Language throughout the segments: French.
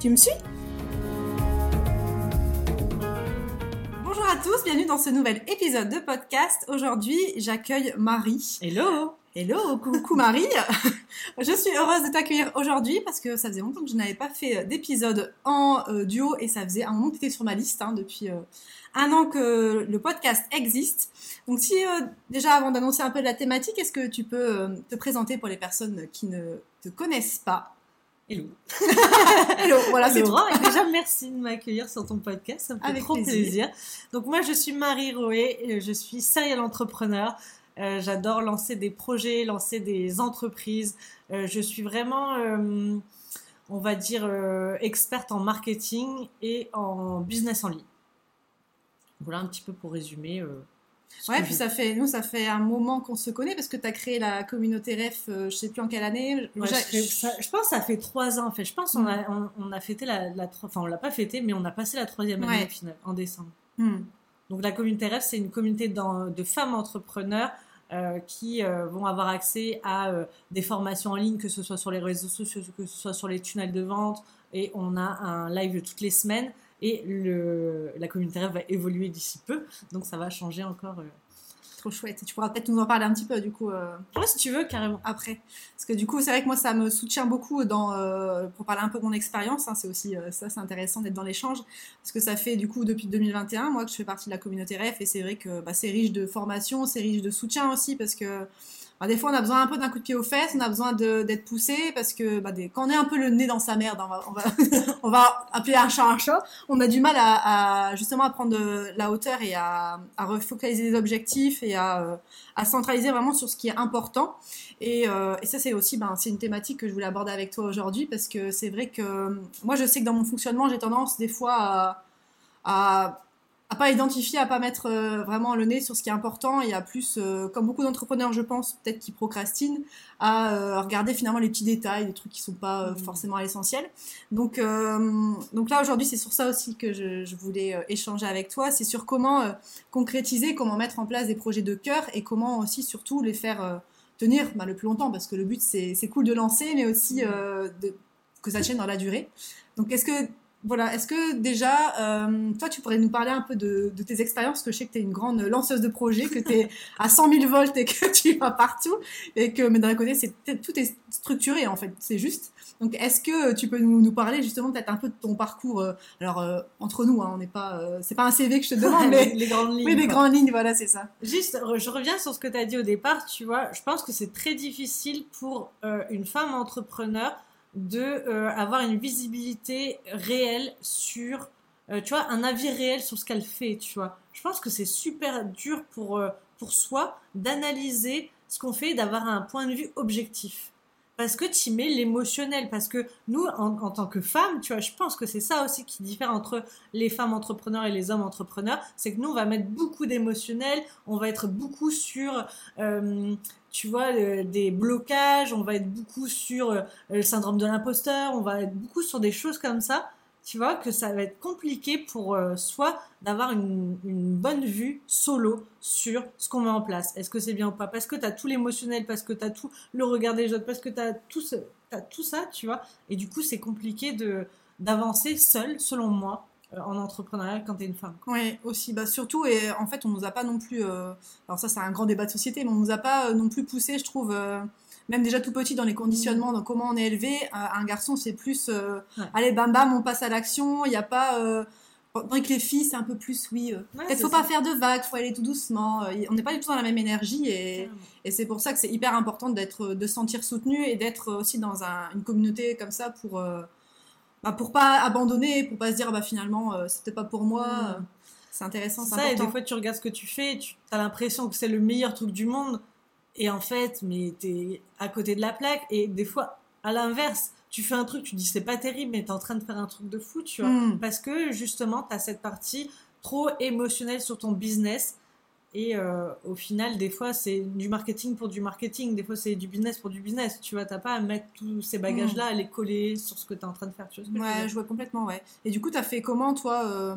Tu me suis? Bonjour à tous, bienvenue dans ce nouvel épisode de podcast. Aujourd'hui, j'accueille Marie. Hello Hello, coucou Marie. je suis heureuse de t'accueillir aujourd'hui parce que ça faisait longtemps que je n'avais pas fait d'épisode en euh, duo et ça faisait un moment que tu étais sur ma liste hein, depuis euh, un an que le podcast existe. Donc si euh, déjà avant d'annoncer un peu la thématique, est-ce que tu peux te présenter pour les personnes qui ne te connaissent pas? Hello. Hello, voilà, c'est tout. Et déjà, merci de m'accueillir sur ton podcast. Ça me fait Avec trop plaisir. plaisir. Donc, moi, je suis Marie Roé. Je suis serial entrepreneur. Euh, J'adore lancer des projets, lancer des entreprises. Euh, je suis vraiment, euh, on va dire, euh, experte en marketing et en business en ligne. Voilà un petit peu pour résumer. Ouais, puis ça fait, nous, ça fait un moment qu'on se connaît parce que tu as créé la communauté REF, euh, je sais plus en quelle année. Ouais, je, fais ça- je pense que ça fait trois ans en fait. Je pense qu'on Mm. a, on, on a fêté la, la enfin on l'a pas fêté, mais on a passé la troisième année Ouais. au final, en décembre. Hmm. Donc la communauté REF, c'est une communauté de femmes entrepreneurs euh, qui euh, vont avoir accès à euh, des formations en ligne, que ce soit sur les réseaux sociaux, que ce soit sur les tunnels de vente. Et on a un live toutes les semaines. Et le, la communauté REF va évoluer d'ici peu. Donc ça va changer encore. euh. Trop chouette. Tu pourras peut-être nous en parler un petit peu du coup euh, Ouais, si tu veux, carrément. après. Parce que du coup, c'est vrai que moi, ça me soutient beaucoup dans, euh, pour parler un peu de mon expérience. hein, c'est aussi ça, c'est intéressant d'être dans l'échange. Parce que ça fait du coup depuis 2021, moi, que je fais partie de la communauté REF. Et c'est vrai que bah, c'est riche de formation, c'est riche de soutien aussi. Parce que bah, des fois, on a besoin un peu d'un coup de pied aux fesses, on a besoin d'être poussé. Parce que bah, quand on est un peu le nez dans sa merde, on va, appeler un chat un chat, on a du mal à, justement à prendre de la hauteur et à, refocaliser les objectifs et à, euh, à centraliser vraiment sur ce qui est important. Et, euh, et ça, c'est aussi ben, c'est une thématique que je voulais aborder avec toi aujourd'hui parce que c'est vrai que euh, moi, je sais que dans mon fonctionnement, j'ai tendance des fois à, à, à pas identifier, à pas mettre euh, vraiment le nez sur ce qui est important et à plus, euh, comme beaucoup d'entrepreneurs, je pense, peut-être qui procrastinent, à euh, regarder finalement les petits détails, les trucs qui sont pas euh, Mhm. forcément à l'essentiel. Donc, euh, donc là, aujourd'hui, c'est sur ça aussi que je, je voulais échanger avec toi. C'est sur comment concrétiser, comment mettre en place des projets de cœur et comment aussi, surtout, les faire tenir bah, le plus longtemps. Parce que le but, c'est c'est cool de lancer, mais aussi euh, de, que ça tienne dans la durée. Donc, est-ce que, voilà, est-ce que déjà, euh, toi, tu pourrais nous parler un peu de, de tes expériences? Parce que je sais que tu es une grande lanceuse de projets, que tu es à 100 000 volts et que tu vas partout. Et que, mais d'un côté, c'est tout est structuré, en fait, c'est juste. Donc, est-ce que tu peux nous, nous parler justement peut-être un peu de ton parcours euh, Alors, euh, entre nous, hein, on n'est pas, euh, c'est pas un CV que je te demande, mais, les grandes lignes. mais les grandes lignes, voilà, c'est ça. Juste, je reviens sur ce que tu as dit au départ, tu vois, je pense que c'est très difficile pour euh, une femme entrepreneur de euh, avoir une visibilité réelle sur, euh, tu vois, un avis réel sur ce qu'elle fait, tu vois. Je pense que c'est super dur pour, euh, pour soi d'analyser ce qu'on fait, et d'avoir un point de vue objectif. Parce que tu mets l'émotionnel, parce que nous, en, en tant que femmes, tu vois, je pense que c'est ça aussi qui diffère entre les femmes entrepreneurs et les hommes entrepreneurs, c'est que nous, on va mettre beaucoup d'émotionnel, on va être beaucoup sur, euh, tu vois, euh, des blocages, on va être beaucoup sur euh, le syndrome de l'imposteur, on va être beaucoup sur des choses comme ça, tu vois, que ça va être compliqué pour euh, soi d'avoir une, bonne vue solo sur ce qu'on met en place. Est-ce que c'est bien ou pas? Parce que tu as tout l'émotionnel, parce que tu as tout le regard des autres, parce que tu as tout, tout ça, tu vois, et du coup, c'est compliqué d'avancer seul, selon moi, en entrepreneuriat quand tu es une femme. Oui, aussi, bah, surtout, et en fait, on nous a pas non plus, euh, alors ça, c'est un grand débat de société, mais on nous a pas euh, non plus poussé, je trouve, euh, même déjà tout petit dans les conditionnements, dans comment on est élevé. Euh, un garçon, c'est plus, euh, Ouais. allez, bam bam, on passe à l'action, il n'y a pas. Euh, Tandis que les filles, c'est un peu plus, oui, euh, Ouais, peut-être c'est faut ça. pas faire de vagues, faut aller tout doucement. euh, on n'est pas du tout dans la même énergie et, et c'est pour ça que c'est hyper important d'être, de se sentir soutenu et d'être aussi dans un- une communauté comme ça pour, euh, bah, pour pas abandonner, pour pas se dire ah bah finalement euh, c'était pas pour moi. Mm. euh, C'est intéressant, c'est ça, et des fois, tu regardes ce que tu fais, tu as l'impression que c'est le meilleur truc du monde, et en fait, mais t'es à côté de la plaque, et des fois, à l'inverse, tu fais un truc, tu dis c'est pas terrible, mais tu es en train de faire un truc de fou, tu vois. Mm. Parce que justement, tu as cette partie trop émotionnelle sur ton business. Et euh, au final, des fois, c'est du marketing pour du marketing, des fois, c'est du business pour du business. Tu vois, t'as pas à mettre tous ces bagages-là, à les coller sur ce que tu es en train de faire. Tu vois ce que je veux Ouais, je vois complètement, ouais. Et du coup, tu as fait comment, toi, euh,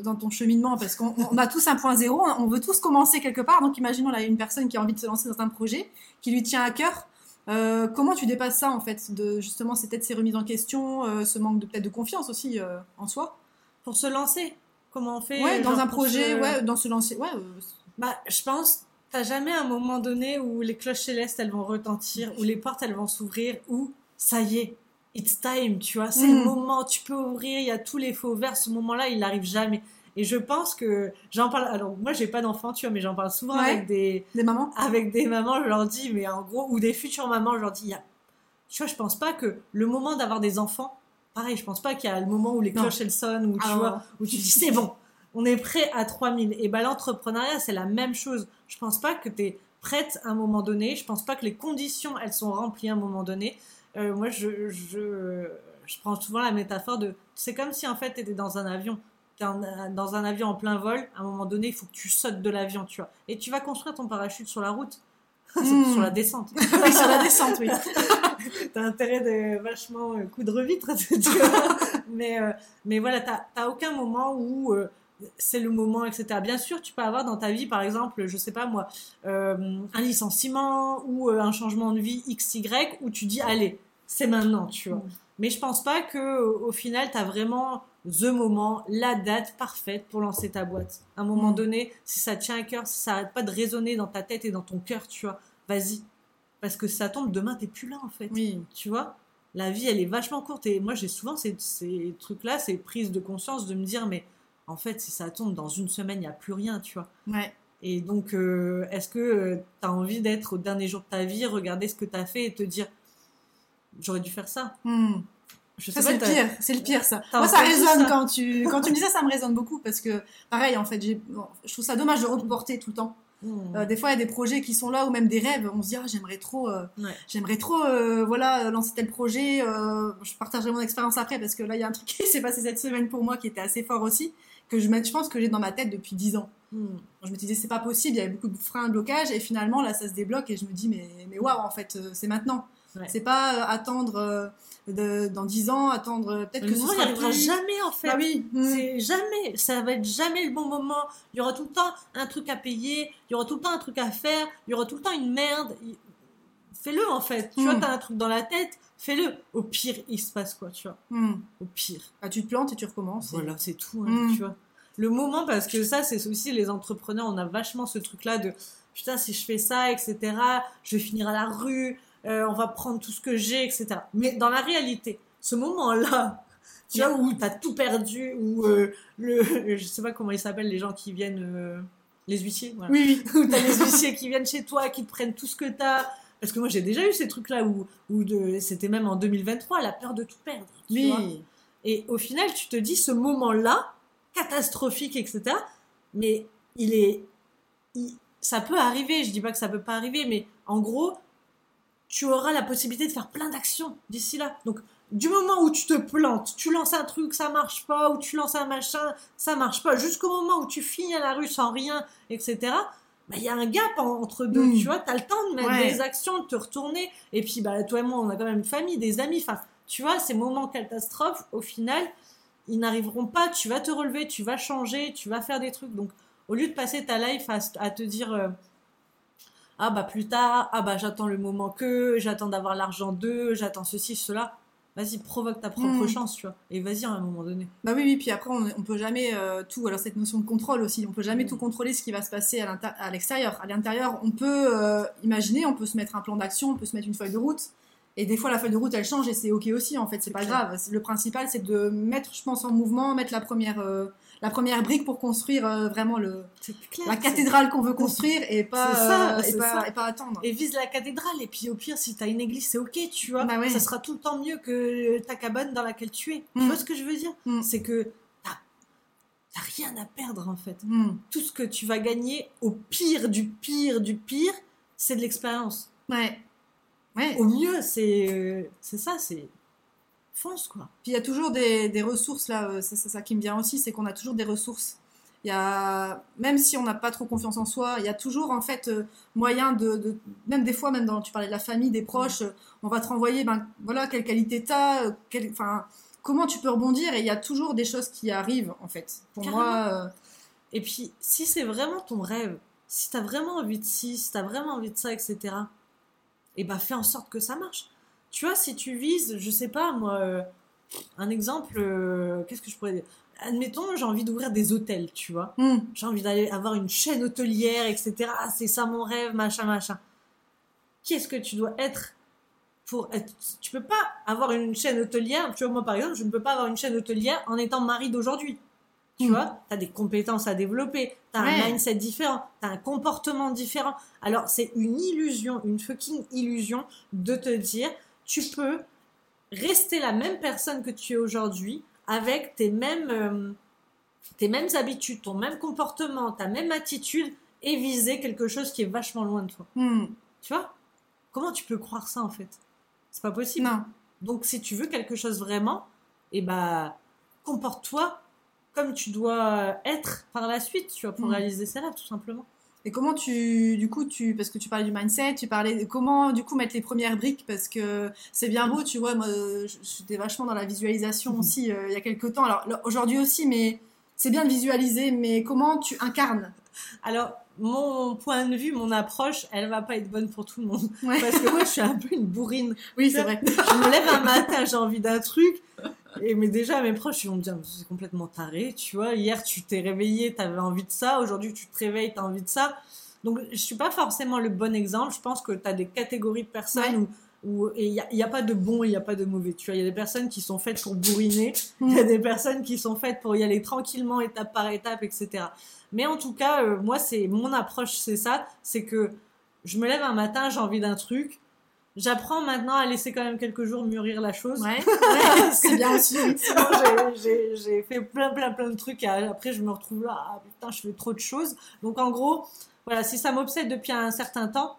dans ton cheminement? Parce qu'on on a tous un point zéro, on veut tous commencer quelque part. Donc, imaginons, là, une personne qui a envie de se lancer dans un projet, qui lui tient à cœur. Euh, comment tu dépasses ça, en fait de, Justement, c'est peut-être ces remises en question, ce manque de, peut-être de confiance aussi en soi? Pour se lancer, comment on fait Ouais, dans un projet, se- ouais, dans se lancer. Ouais, euh, Bah, je pense, t'as jamais un moment donné où les cloches célestes elles vont retentir, où les portes elles vont s'ouvrir, où ça y est, it's time, tu vois, c'est Mm. le moment, tu peux ouvrir, il y a tous les feux ouverts, ce moment-là il n'arrive jamais. Et je pense que j'en parle, alors moi j'ai pas d'enfant, tu vois, mais j'en parle souvent Ouais. avec des, des mamans avec des mamans, je leur dis, mais en gros, ou des futures mamans, je leur dis, y a, tu vois, je pense pas que le moment d'avoir des enfants, pareil, je pense pas qu'il y a le moment où les cloches elles sonnent, où tu Ah, vois, où tu dis c'est bon, on est prêt à 3000. Et ben l'entrepreneuriat, c'est la même chose. Je pense pas que tu es prête à un moment donné, je pense pas que les conditions elles sont remplies à un moment donné. Euh, moi, je, je, je prends souvent la métaphore de. C'est comme si en fait tu étais dans un avion. Tu es dans un avion en plein vol. À un moment donné, il faut que tu sautes de l'avion, tu vois. Et tu vas construire ton parachute sur la route. Mm. sur la descente. Oui, sur la descente, oui. T'as intérêt de vachement euh, coudre vitre, tu vois. mais, euh, mais voilà, t'as aucun moment où euh, c'est le moment, etc. Bien sûr, tu peux avoir dans ta vie, par exemple, je sais pas moi, euh, un licenciement ou euh, un changement de vie XY où tu dis, allez, c'est maintenant, tu vois. Mm. Mais je pense pas que au final, t'as vraiment the moment, la date parfaite pour lancer ta boîte. À un moment Mm. donné, si ça tient à cœur, si ça arrête pas de résonner dans ta tête et dans ton cœur, tu vois, vas-y. Parce que ça tombe, demain, t'es plus là, en fait Oui. tu vois? La vie elle est vachement courte et moi j'ai souvent ces, ces trucs là ces prises de conscience de me dire mais en fait si ça tombe dans une semaine il n'y a plus rien tu vois Ouais. et donc euh, est-ce que tu as envie d'être au dernier jour de ta vie regarder ce que tu as fait et te dire j'aurais dû faire ça? Hmm. je Ça, sais c'est le pire, c'est le pire, ça. Moi, ça résonne ça? quand tu, quand tu me dis ça, ça me résonne beaucoup parce que, pareil, en fait, j'ai, bon, je trouve ça dommage de reporter tout le temps. Hmm. Euh, des fois, il y a des projets qui sont là ou même des rêves. On se dit, ah, j'aimerais trop, euh, Ouais. j'aimerais trop, euh, voilà, lancer tel projet. euh, je partagerai mon expérience après parce que là, il y a un truc qui s'est passé cette semaine pour moi qui était assez fort aussi, que je, je pense que j'ai dans ma tête depuis 10 ans. Hmm. Je me disais, c'est pas possible, il y avait beaucoup de freins, de blocages, et finalement, là, ça se débloque, et je me dis, mais, mais waouh, en fait, euh, c'est maintenant. Ouais. C'est pas euh, attendre euh, de- dans 10 ans, attendre peut-être que ce moment, il sera plus... jamais en fait Bah oui. mm. C'est jamais, ça va être jamais le bon moment. Il y aura tout le temps un truc à payer, il y aura tout le temps un truc à faire, il y aura tout le temps une merde. Fais-le en fait. Tu vois, Mm. t'as un truc dans la tête, fais-le. Au pire, il se passe quoi, tu vois. Mm. Au pire. Bah, tu te plantes et tu recommences. Voilà, c'est tout, hein, Mm. tu vois. Le moment, parce que ça, c'est aussi les entrepreneurs, on a vachement ce truc-là de putain, si je fais ça, etc., je vais finir à la rue, euh, on va prendre tout ce que j'ai, etc. Mais dans la réalité, ce moment-là, tu vois, où t'as tout perdu, où euh, le, je sais pas comment ils s'appellent, les gens qui viennent, euh, les huissiers, voilà. Oui, oui. où t'as les huissiers qui viennent chez toi, qui te prennent tout ce que t'as. Parce que moi, j'ai déjà eu ces trucs-là où, c'était même en 2023, la peur de tout perdre. tu vois. Oui. Et au final, tu te dis, ce moment-là, catastrophique, etc., mais il est. il- ça peut arriver, je dis pas que ça peut pas arriver, mais en gros, tu auras la possibilité de faire plein d'actions d'ici là. Donc, du moment où tu te plantes, tu lances un truc, ça marche pas, ou tu lances un machin, ça marche pas, jusqu'au moment où tu finis à la rue sans rien, etc., bah, il y a un gap en- entre deux, Mm. tu vois, tu as le temps de mettre Ouais. des actions, de te retourner, et puis bah, toi et moi, on a quand même une famille, des amis, enfin, tu vois, ces moments catastrophes, au final, ils n'arriveront pas, tu vas te relever, tu vas changer, tu vas faire des trucs, donc au lieu de passer ta life à, à te dire... euh, ah bah plus tard, ah bah j'attends le moment que, j'attends d'avoir l'argent d'eux, j'attends ceci, cela. Vas-y, provoque ta propre Mm. chance, tu vois. Et vas-y à un moment donné. Bah oui, oui, puis après, on, on peut jamais euh, tout. Alors, cette notion de contrôle aussi, on peut jamais Mm. tout contrôler ce qui va se passer à l'extérieur. À l'intérieur, on peut euh, imaginer, on peut se mettre un plan d'action, on peut se mettre une feuille de route. Et des fois, la feuille de route, elle change et c'est ok aussi, en fait, c'est pas clair. grave. Le principal, c'est de mettre, je pense, en mouvement, mettre la première, euh, la première brique pour construire euh, vraiment le, clair. la cathédrale qu'on veut construire et pas, ça, euh, et pas, ça. et pas attendre. Et vise la cathédrale. Et puis au pire, si t'as une église, c'est ok, tu vois. Bah ouais. Ça sera tout le temps mieux que ta cabane dans laquelle tu es. Mm. Tu vois ce que je veux dire Mm. C'est que t'as rien à perdre en fait. Hmm. Tout ce que tu vas gagner, au pire du pire du pire, c'est de l'expérience. Ouais. Ouais. Au mieux, c'est euh, c'est ça, c'est fonce quoi. Puis il y a toujours des, des ressources là, euh, c'est c'est ça qui me vient aussi, c'est qu'on a toujours des ressources. Il y a, même si on n'a pas trop confiance en soi, il y a toujours en fait euh, moyen de, de- même des fois, même dans, tu parlais de la famille, des proches, euh, on va te renvoyer, ben voilà, quelle qualité t'as, euh, quelle- enfin, comment tu peux rebondir, et il y a toujours des choses qui arrivent en fait. Pour Carrément. moi, euh, Et puis, si c'est vraiment ton rêve, si t'as vraiment envie de ci, si t'as vraiment envie de ça, etc., et ben fais en sorte que ça marche. Tu vois, si tu vises, je sais pas, moi, euh, un exemple, euh, qu'est-ce que je pourrais dire? Admettons, j'ai envie d'ouvrir des hôtels, tu vois. hmm, J'ai envie d'aller avoir une chaîne hôtelière, etc. Ah, c'est ça mon rêve, machin, machin. Qu'est-ce que tu dois être pour être... Tu peux pas avoir une chaîne hôtelière. Tu vois, moi, par exemple, je ne peux pas avoir une chaîne hôtelière en étant mari d'aujourd'hui. Tu Mm. vois, tu as des compétences à développer, tu as un mindset différent, tu as un comportement différent. Alors, c'est une illusion, une fucking illusion de te dire, tu peux rester la même personne que tu es aujourd'hui avec tes mêmes, euh, tes mêmes habitudes, ton même comportement, ta même attitude et viser quelque chose qui est vachement loin de toi. hmm, Tu vois? Comment tu peux croire ça en fait? C'est pas possible. non. Donc si tu veux quelque chose vraiment, eh ben comporte-toi comme tu dois être par la suite, tu vois, pour Mm. réaliser ses rêves tout simplement. Et comment tu, du coup, tu, parce que tu parlais du mindset, tu parlais comment, du coup, mettre les premières briques, parce que c'est bien beau, tu vois, moi, j'étais vachement dans la visualisation Mhm. aussi, euh, il y a quelques temps, alors aujourd'hui aussi, mais c'est bien de visualiser, mais comment tu incarnes? Alors mon point de vue, mon approche, elle va pas être bonne pour tout le monde Ouais. parce que moi je suis un peu une bourrine. Oui, c'est vrai. Je me lève un matin, j'ai envie d'un truc. Et mais déjà, mes proches, ils vont me dire, c'est complètement taré, tu vois. Hier, tu t'es réveillé, t'avais envie de ça. Aujourd'hui, tu te réveilles, t'as envie de ça. Donc, je suis pas forcément le bon exemple. Je pense que t'as des catégories de personnes Ouais. où, où et il n'y a, il y a pas de bon et il n'y a pas de mauvais. Tu vois, il y a des personnes qui sont faites pour bourriner. Il Mm. y a des personnes qui sont faites pour y aller tranquillement, étape par étape, etc. Mais en tout cas, euh, moi, c'est mon approche, c'est ça. C'est que je me lève un matin, j'ai envie d'un truc. J'apprends maintenant à laisser quand même quelques jours mûrir la chose. Ouais, ouais, c'est bien aussi. j'ai- fait plein, plein, plein de trucs et après, je me retrouve là, ah putain, je fais trop de choses. Donc, en gros, voilà, si ça m'obsède depuis un certain temps,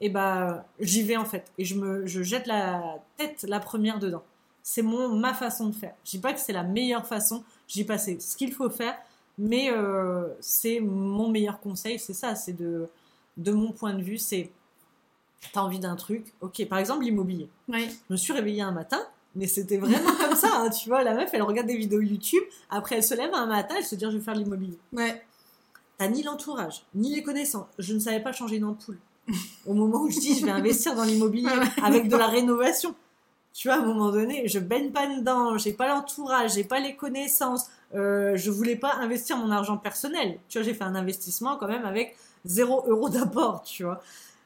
et ben, j'y vais en fait. Et je me, je jette la tête la première dedans. C'est mon, ma façon de faire. Je dis pas que c'est la meilleure façon. Je dis pas c'est ce qu'il faut faire, mais euh, c'est mon meilleur conseil. C'est ça, c'est de, de mon point de vue, c'est t'as envie d'un truc. Ok, par exemple l'immobilier. Ouais. Je me suis réveillée un matin, mais c'était vraiment comme ça, hein, tu vois. La meuf, elle regarde des vidéos YouTube, après elle se lève un matin, elle se dit je vais faire l'immobilier. Ouais. T'as ni l'entourage, ni les connaissances. Je ne savais pas changer une ampoule. Au moment où je dis je vais investir dans l'immobilier avec de la rénovation. Tu vois, à un moment donné, je baigne pas dedans, j'ai pas l'entourage, j'ai pas les connaissances, euh, je voulais pas investir mon argent personnel. Tu vois, j'ai fait un investissement quand même avec 0 euro d'apport, tu vois.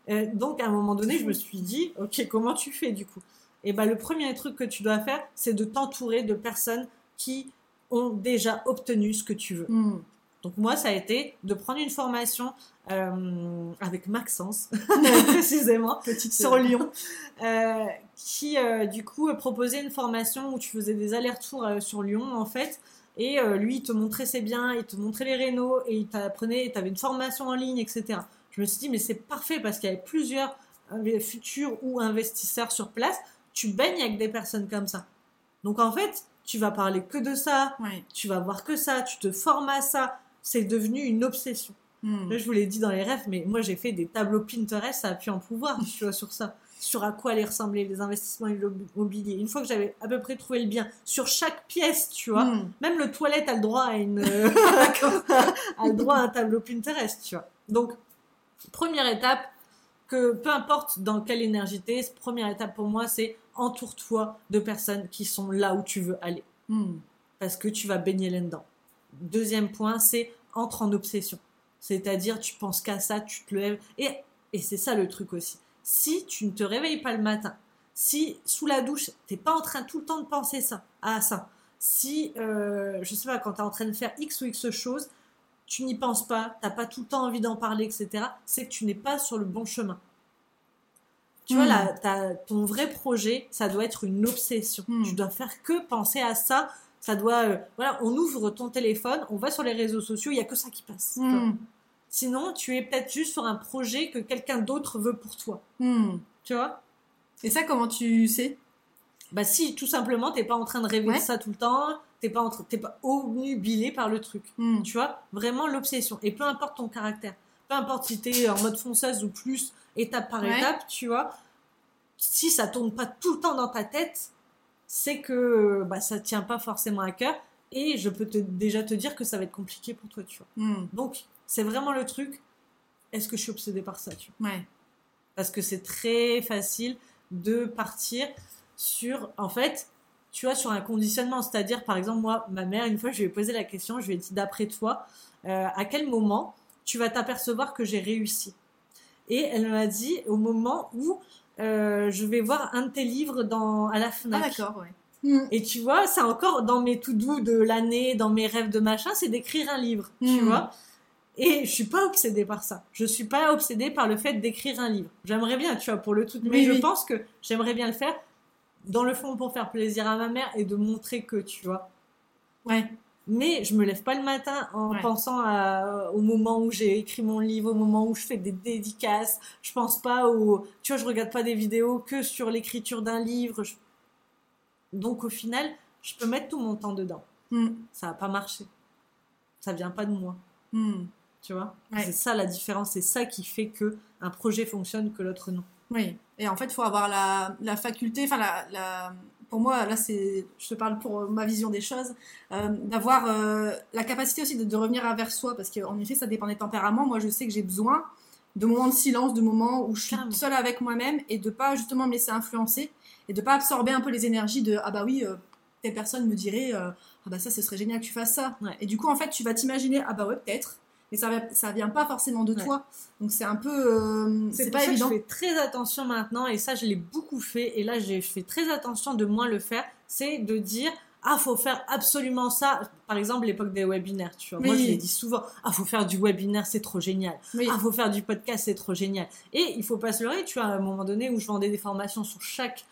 Euh, donc, à un moment donné, je me suis dit, ok, comment tu fais du coup? Et ben, le premier truc que tu dois faire, c'est de t'entourer de personnes qui ont déjà obtenu ce que tu veux. Hmm. Donc moi, ça a été de prendre une formation euh, avec Maxence, précisément, Petite sur Lyon, euh, qui euh, du coup proposait une formation où tu faisais des allers-retours sur Lyon en fait. Et lui, il te montrait ses biens, il te montrait les rénaux, et il t'apprenait, tu avais une formation en ligne, etc. Je me suis dit, mais c'est parfait parce qu'il y avait plusieurs euh, futurs ou investisseurs sur place. Tu baignes avec des personnes comme ça. Donc en fait, tu vas parler que de ça, Ouais. tu vas voir que ça, tu te formes à ça. C'est devenu une obsession. Hmm. Là, je vous l'ai dit dans les rêves, mais moi, j'ai fait des tableaux Pinterest, ça a pu en pouvoir, tu vois, sur ça. Sur à quoi allaient ressembler les investissements immobiliers. Une fois que j'avais à peu près trouvé le bien, sur chaque pièce, tu vois, Hmm. même le toilette a le droit à une, a le droit à un tableau Pinterest, tu vois. Donc, première étape, que peu importe dans quelle énergie t'es, première étape pour moi, c'est entoure-toi de personnes qui sont là où tu veux aller Hmm. parce que tu vas baigner là-dedans. Deuxième point, c'est entre en obsession. C'est-à-dire, tu penses qu'à ça, tu te lèves. Et, et c'est ça le truc aussi. Si tu ne te réveilles pas le matin, si sous la douche, t'es pas en train tout le temps de penser ça, à ça, si, euh, je sais pas, quand tu es en train de faire X ou X chose, tu n'y penses pas, t'as pas tout le temps envie d'en parler, etc., c'est que tu n'es pas sur le bon chemin. Tu vois, Hmm. là, t'as- ton vrai projet, ça doit être une obsession. Hmm. Tu dois faire que penser à ça. Ça doit, euh, voilà, on ouvre ton téléphone, on va sur les réseaux sociaux, il y a que ça qui passe. tu. Hmm. Sinon, tu es peut-être juste sur un projet que quelqu'un d'autre veut pour toi. Tu vois? Et ça, comment tu sais? Bah si, tout simplement, t'es pas en train de rêver Ouais. de ça tout le temps, t'es pas, en train- t'es pas obnubilé par le truc. Hmm. Tu vois, vraiment l'obsession. Et peu importe ton caractère, peu importe si t'es en mode fonceuse ou plus, étape par Ouais. étape, tu vois, si ça tourne pas tout le temps dans ta tête, c'est que bah, ça tient pas forcément à cœur. Et je peux te, déjà te dire que ça va être compliqué pour toi, tu vois. Hmm. Donc, c'est vraiment le truc. Est-ce que je suis obsédée par ça, tu vois? Ouais. Parce que c'est très facile de partir sur, en fait, tu vois, sur un conditionnement. C'est-à-dire, par exemple, moi, ma mère, une fois, je lui ai posé la question, je lui ai dit, d'après toi, euh, à quel moment tu vas t'apercevoir que j'ai réussi? Et elle m'a dit, au moment où euh, je vais voir un de tes livres dans, à la Ah FNAC. d'accord, ouais. Hmm. Et tu vois, c'est encore dans mes tout doux de l'année, dans mes rêves de machin, c'est d'écrire un livre, tu Mhm. vois. Et je suis pas obsédée par ça. Je suis pas obsédée par le fait d'écrire un livre. J'aimerais bien, tu vois, pour le tout. Mais Oui, je oui. pense que j'aimerais bien le faire dans le fond pour faire plaisir à ma mère et de montrer que, tu vois. Ouais. Mais je me lève pas le matin en Ouais. pensant à- au moment où j'ai écrit mon livre, au moment où je fais des dédicaces. Je pense pas au, tu vois, je regarde pas des vidéos que sur l'écriture d'un livre. Je- Donc au final, je peux mettre tout mon temps dedans. Hmm. Ça va pas marcher. Ça vient pas de moi, Hmm. tu vois? Ouais. C'est ça la différence. C'est ça qui fait que un projet fonctionne que l'autre non. Oui, et en fait, il faut avoir la, la faculté, enfin, la, la- pour moi, là, c'est, je te parle pour ma vision des choses, euh, d'avoir euh, la capacité aussi de, de revenir vers soi, parce qu'en effet, ça dépend des tempéraments. Moi, je sais que j'ai besoin de moments de silence, de moments où je suis Carrément. seule avec moi-même et de pas justement me laisser influencer et de pas absorber un peu les énergies de ah bah oui, euh, telle personne me dirait euh, ah bah ça, ce serait génial que tu fasses ça. Ouais. Et du coup, en fait, tu vas t'imaginer ah bah ouais, peut-être. Mais ça, ça vient pas forcément de Ouais. toi. Donc c'est un peu. euh, C'est pas ça évident. que je fais très attention maintenant, et ça je l'ai beaucoup fait, et là je fais très attention de moins le faire, c'est de dire ah faut faire absolument ça. Par exemple l'époque des webinaires, tu vois. Moi je l'ai dit souvent, ah faut faire du webinaire, c'est trop génial. Oui. Ah faut faire du podcast, c'est trop génial. Et il faut pas se leurrer, tu vois, à un moment donné où je vendais des formations sur chaque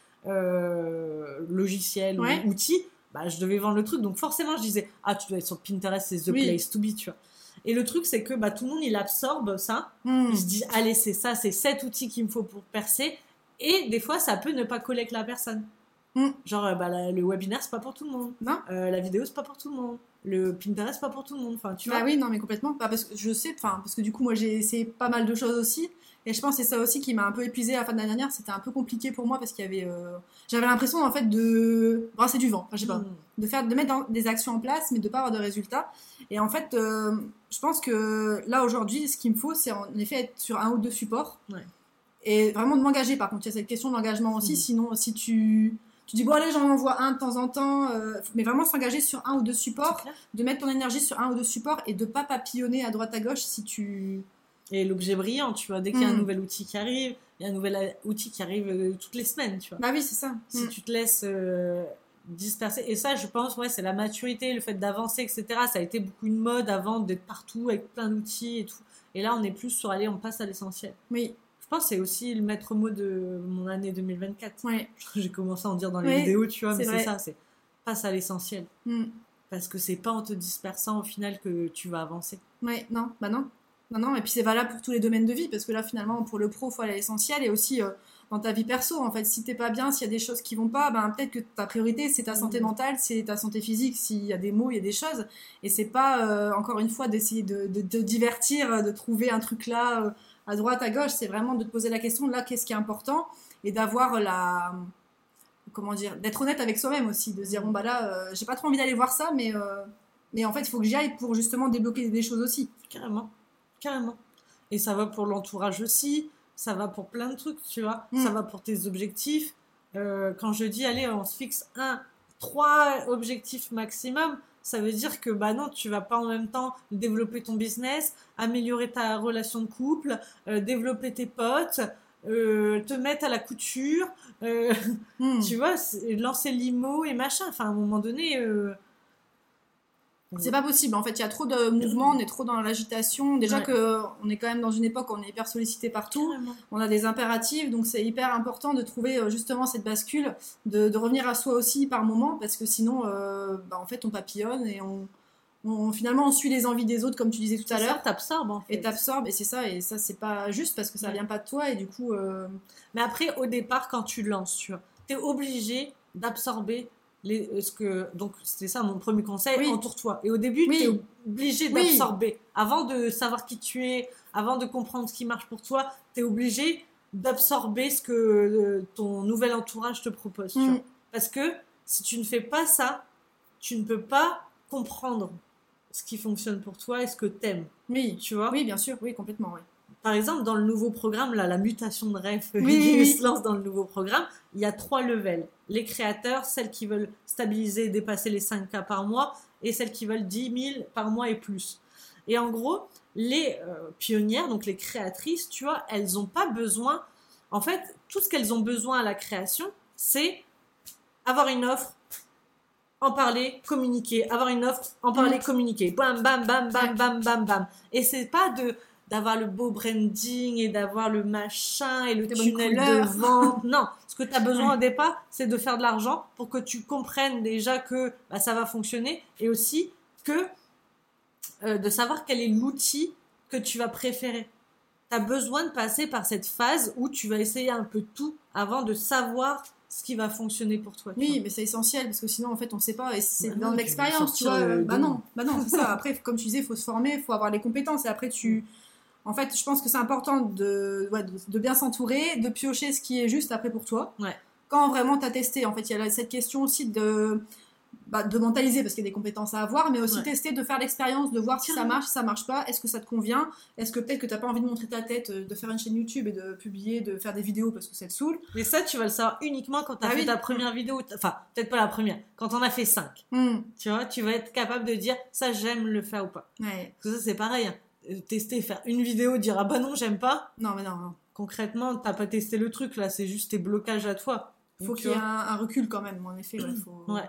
euh, logiciel Ouais. ou outil, bah je devais vendre le truc, donc forcément je disais ah tu dois être sur Pinterest, c'est the Oui. place to be, tu vois. Et le truc c'est que bah tout le monde il absorbe ça. Hmm. Il se dit, allez, c'est ça, c'est cet outil qu'il me faut pour percer. Et des fois, ça peut ne pas coller avec la personne. Mm. Genre, euh, bah, la- le webinaire, c'est pas pour tout le monde. Non. Euh, la vidéo, c'est pas pour tout le monde. Le Pinterest, c'est pas pour tout le monde. Enfin, tu Bah vois. oui, non, mais complètement. Bah, parce que je sais, enfin, parce que du coup, moi, j'ai essayé pas mal de choses aussi. Et je pense que c'est ça aussi qui m'a un peu épuisée à la fin de l'année dernière. C'était un peu compliqué pour moi parce qu'il y avait. euh, J'avais l'impression, en fait, de brasser du vent. Enfin, je sais pas. Mm. De, faire, de mettre des actions en place, mais de pas avoir de résultats. Et en fait, euh, je pense que là, aujourd'hui, ce qu'il me faut, c'est en effet être sur un ou deux supports. Ouais. Et vraiment de m'engager, par contre. Il y a cette question de l'engagement aussi. Mhm. Sinon, si tu. Tu dis, bon, allez, j'en envoie un de temps en temps, euh, mais vraiment s'engager sur un ou deux supports, C'est de mettre ton énergie sur un ou deux supports et de pas papillonner à droite à gauche si tu. Et l'objet brillant, tu vois. Dès qu'il y a un Mm. nouvel outil qui arrive, il y a un nouvel euh, outil qui arrive euh, toutes les semaines, tu vois. Bah oui, c'est ça. si Mm. tu te laisses euh, disperser. Et ça, je pense, ouais, c'est la maturité, le fait d'avancer, etc. Ça a été beaucoup une mode avant d'être partout avec plein d'outils et tout. Et là, on est plus sur aller, on passe à l'essentiel. Oui, Je pense que c'est aussi le maître mot de mon année 2024. ouais. J'ai commencé à en dire dans les Oui, vidéos, tu vois, mais c'est ça, c'est passe à l'essentiel. Mm. Parce que c'est pas en te dispersant au final que tu vas avancer. Ouais, non, bah non. Non, non, et puis c'est valable pour tous les domaines de vie, parce que là, finalement, pour le pro, il faut aller à l'essentiel, et aussi euh, dans ta vie perso, en fait, si t'es pas bien, s'il y a des choses qui vont pas, ben peut-être que ta priorité, c'est ta santé Mhm. mentale, c'est ta santé physique, s'il y a des mots, il y a des choses, et c'est pas, euh, encore une fois, d'essayer de, de, de divertir, de trouver un truc là, euh, à droite, à gauche, c'est vraiment de te poser la question, là, qu'est-ce qui est important, et d'avoir la... Comment dire D'être honnête avec soi-même aussi, de se dire, bon, bah là, euh, j'ai pas trop envie d'aller voir ça, mais... euh, mais en fait, il faut que j'y aille pour justement débloquer des choses aussi. Carrément. Carrément. Et ça va pour l'entourage aussi. Ça va pour plein de trucs, tu vois. Mm. Ça va pour tes objectifs. Euh, quand je dis, allez, on se fixe un, trois objectifs maximum, ça veut dire que, bah non, tu vas pas en même temps développer ton business, améliorer ta relation de couple, euh, développer tes potes, euh, te mettre à la couture, euh, Hmm. tu vois, lancer l'IMO et machin. Enfin, à un moment donné, C'est pas possible. En fait, il y a trop de mouvements, on est trop dans l'agitation. Déjà Ouais. que on est quand même dans une époque où on est hyper sollicité partout. On a des impératifs, donc c'est hyper important de trouver euh, justement cette bascule, de, de revenir à soi aussi par moment, parce que sinon, euh, bah, en fait, on papillonne et on, on- finalement on suit les envies des autres, comme tu disais tout à l'heure, t'absorbes en fait. et t'absorbes. Et c'est ça, et ça c'est pas juste parce que ça Ouais. vient pas de toi et du coup, euh, Mais après, au départ, quand tu lances, tu vois, t'es obligé d'absorber les, euh, ce que. Donc, c'était ça mon premier conseil Oui. entoure-toi. Et au début, Oui. tu es obligé Oui. d'absorber. Avant de savoir qui tu es, avant de comprendre ce qui marche pour toi, tu es obligé d'absorber ce que euh, ton nouvel entourage te propose. tu Mm. vois. Parce que si tu ne fais pas ça, tu ne peux pas comprendre ce qui fonctionne pour toi et ce que t'aimes. Oui, Tu vois? Oui, bien sûr, oui, complètement, oui. Par exemple, dans le nouveau programme, là, la mutation de rêve Oui, qui oui, se lance dans le nouveau programme, il y a trois levels. Les créateurs, celles qui veulent stabiliser et dépasser les 5K par mois, et celles qui veulent 10 000 par mois et plus. Et en gros, les euh, pionnières, donc les créatrices, tu vois, elles n'ont pas besoin. En fait, tout ce qu'elles ont besoin à la création, c'est avoir une offre, en parler, communiquer, avoir une offre, en parler, Mm. communiquer. Bam, bam, bam, bam, bam, bam, bam. Et c'est pas de d'avoir le beau branding et d'avoir le machin et le tunnel de vente. Non, ce que tu as besoin au départ, c'est de faire de l'argent pour que tu comprennes déjà que bah, ça va fonctionner et aussi que euh, de savoir quel est l'outil que tu vas préférer. Tu as besoin de passer par cette phase où tu vas essayer un peu tout avant de savoir ce qui va fonctionner pour toi. Oui, vois. mais c'est essentiel parce que sinon, en fait, on sait pas. Et c'est Bah dans l'expérience, tu vois. le bah non, bah non, c'est ça. Après, comme tu disais, il faut se former, il faut avoir les compétences. Et après, tu. En fait, je pense que c'est important de, ouais, de, de bien s'entourer, de piocher ce qui est juste après pour toi. Ouais. Quand vraiment tu as testé, en fait, il y a cette question aussi de, bah, de mentaliser parce qu'il y a des compétences à avoir, mais aussi Ouais. tester, de faire l'expérience, de voir si ça marche, si ça marche pas, est-ce que ça te convient, est-ce que peut-être que t'as pas envie de montrer ta tête, euh, de faire une chaîne YouTube et de publier, de faire des vidéos parce que ça te saoule? Mais ça, tu vas le savoir uniquement quand tu as Ah fait oui. ta première vidéo. Enfin, peut-être pas la première. Quand on a fait 5. Hmm. Tu vois, tu vas être capable de dire ça, j'aime le faire ou pas. Ouais. Parce que ça, c'est pareil. hein. Tester, faire une vidéo, dire ah bah non, j'aime pas. Non, mais non, non. Concrètement, t'as pas testé le truc là, c'est juste tes blocages à toi. faut Donc, qu'il y ait un, un recul quand même, en effet. Ouais, faut... Ouais.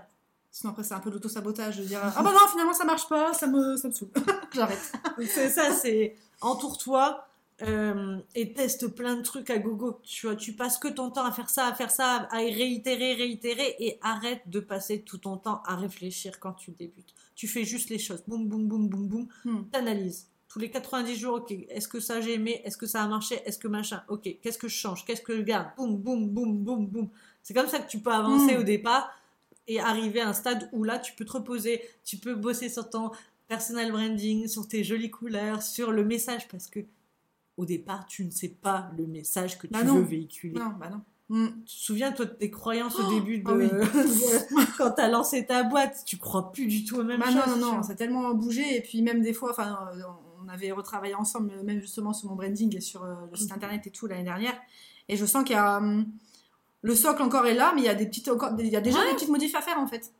Sinon, après, c'est un peu l'auto-sabotage de dire Ah bah non, finalement, ça marche pas, ça me, ça me saoule. J'arrête. C'est ça, c'est entoure-toi euh, et teste plein de trucs à gogo. Tu vois, tu passes que ton temps à faire ça, à faire ça, à réitérer, réitérer et arrête de passer tout ton temps à réfléchir quand tu débutes. Tu fais juste les choses. Boum, boum, boum, boum, boum. Hmm. T'analyses. Tous les 90 jours, ok, est-ce que ça j'ai aimé Est-ce que ça a marché Est-ce que machin Ok, qu'est-ce que je change Qu'est-ce que je garde Boum, boum, boum, boum, boum. C'est comme ça que tu peux avancer Hmm. au départ et arriver à un stade où là, tu peux te reposer, tu peux bosser sur ton personal branding, sur tes jolies couleurs, sur le message, parce que au départ, tu ne sais pas le message que tu Bah non. veux véhiculer. Non, bah non. Hmm. Tu te souviens, toi, de tes croyances au Oh, début de, ah oui. quand t'as lancé ta boîte, tu crois plus du tout aux mêmes Bah choses. non, non, tu non, ça a tellement bougé. Et puis, même des fois, enfin, on avait retravaillé ensemble, même justement sur mon branding et sur euh, le site internet et tout l'année dernière. Et je sens qu'il y a. hum, le socle encore est là, mais il y a, des petites, encore, il y a déjà Ouais. des petites modifs à faire en fait.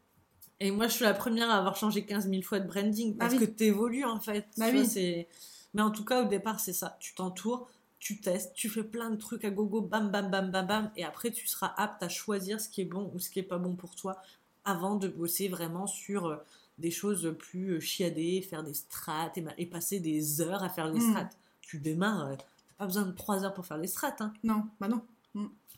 Et moi, je suis la première à avoir changé 15 000 fois de branding Bah parce oui. que t'évolues en fait. Bah Tu vois, Mais en tout cas, au départ, c'est ça. Tu t'entoures, tu testes, tu fais plein de trucs à gogo, bam, bam, bam, bam, bam. Et après, tu seras apte à choisir ce qui est bon ou ce qui est pas bon pour toi avant de bosser vraiment sur euh, des choses plus euh, chiadées, faire des strats et, passer des heures à faire les Mm. strats. Tu démarres, euh, t'as pas besoin de 3 heures pour faire les strats. Hein. Non, bah non.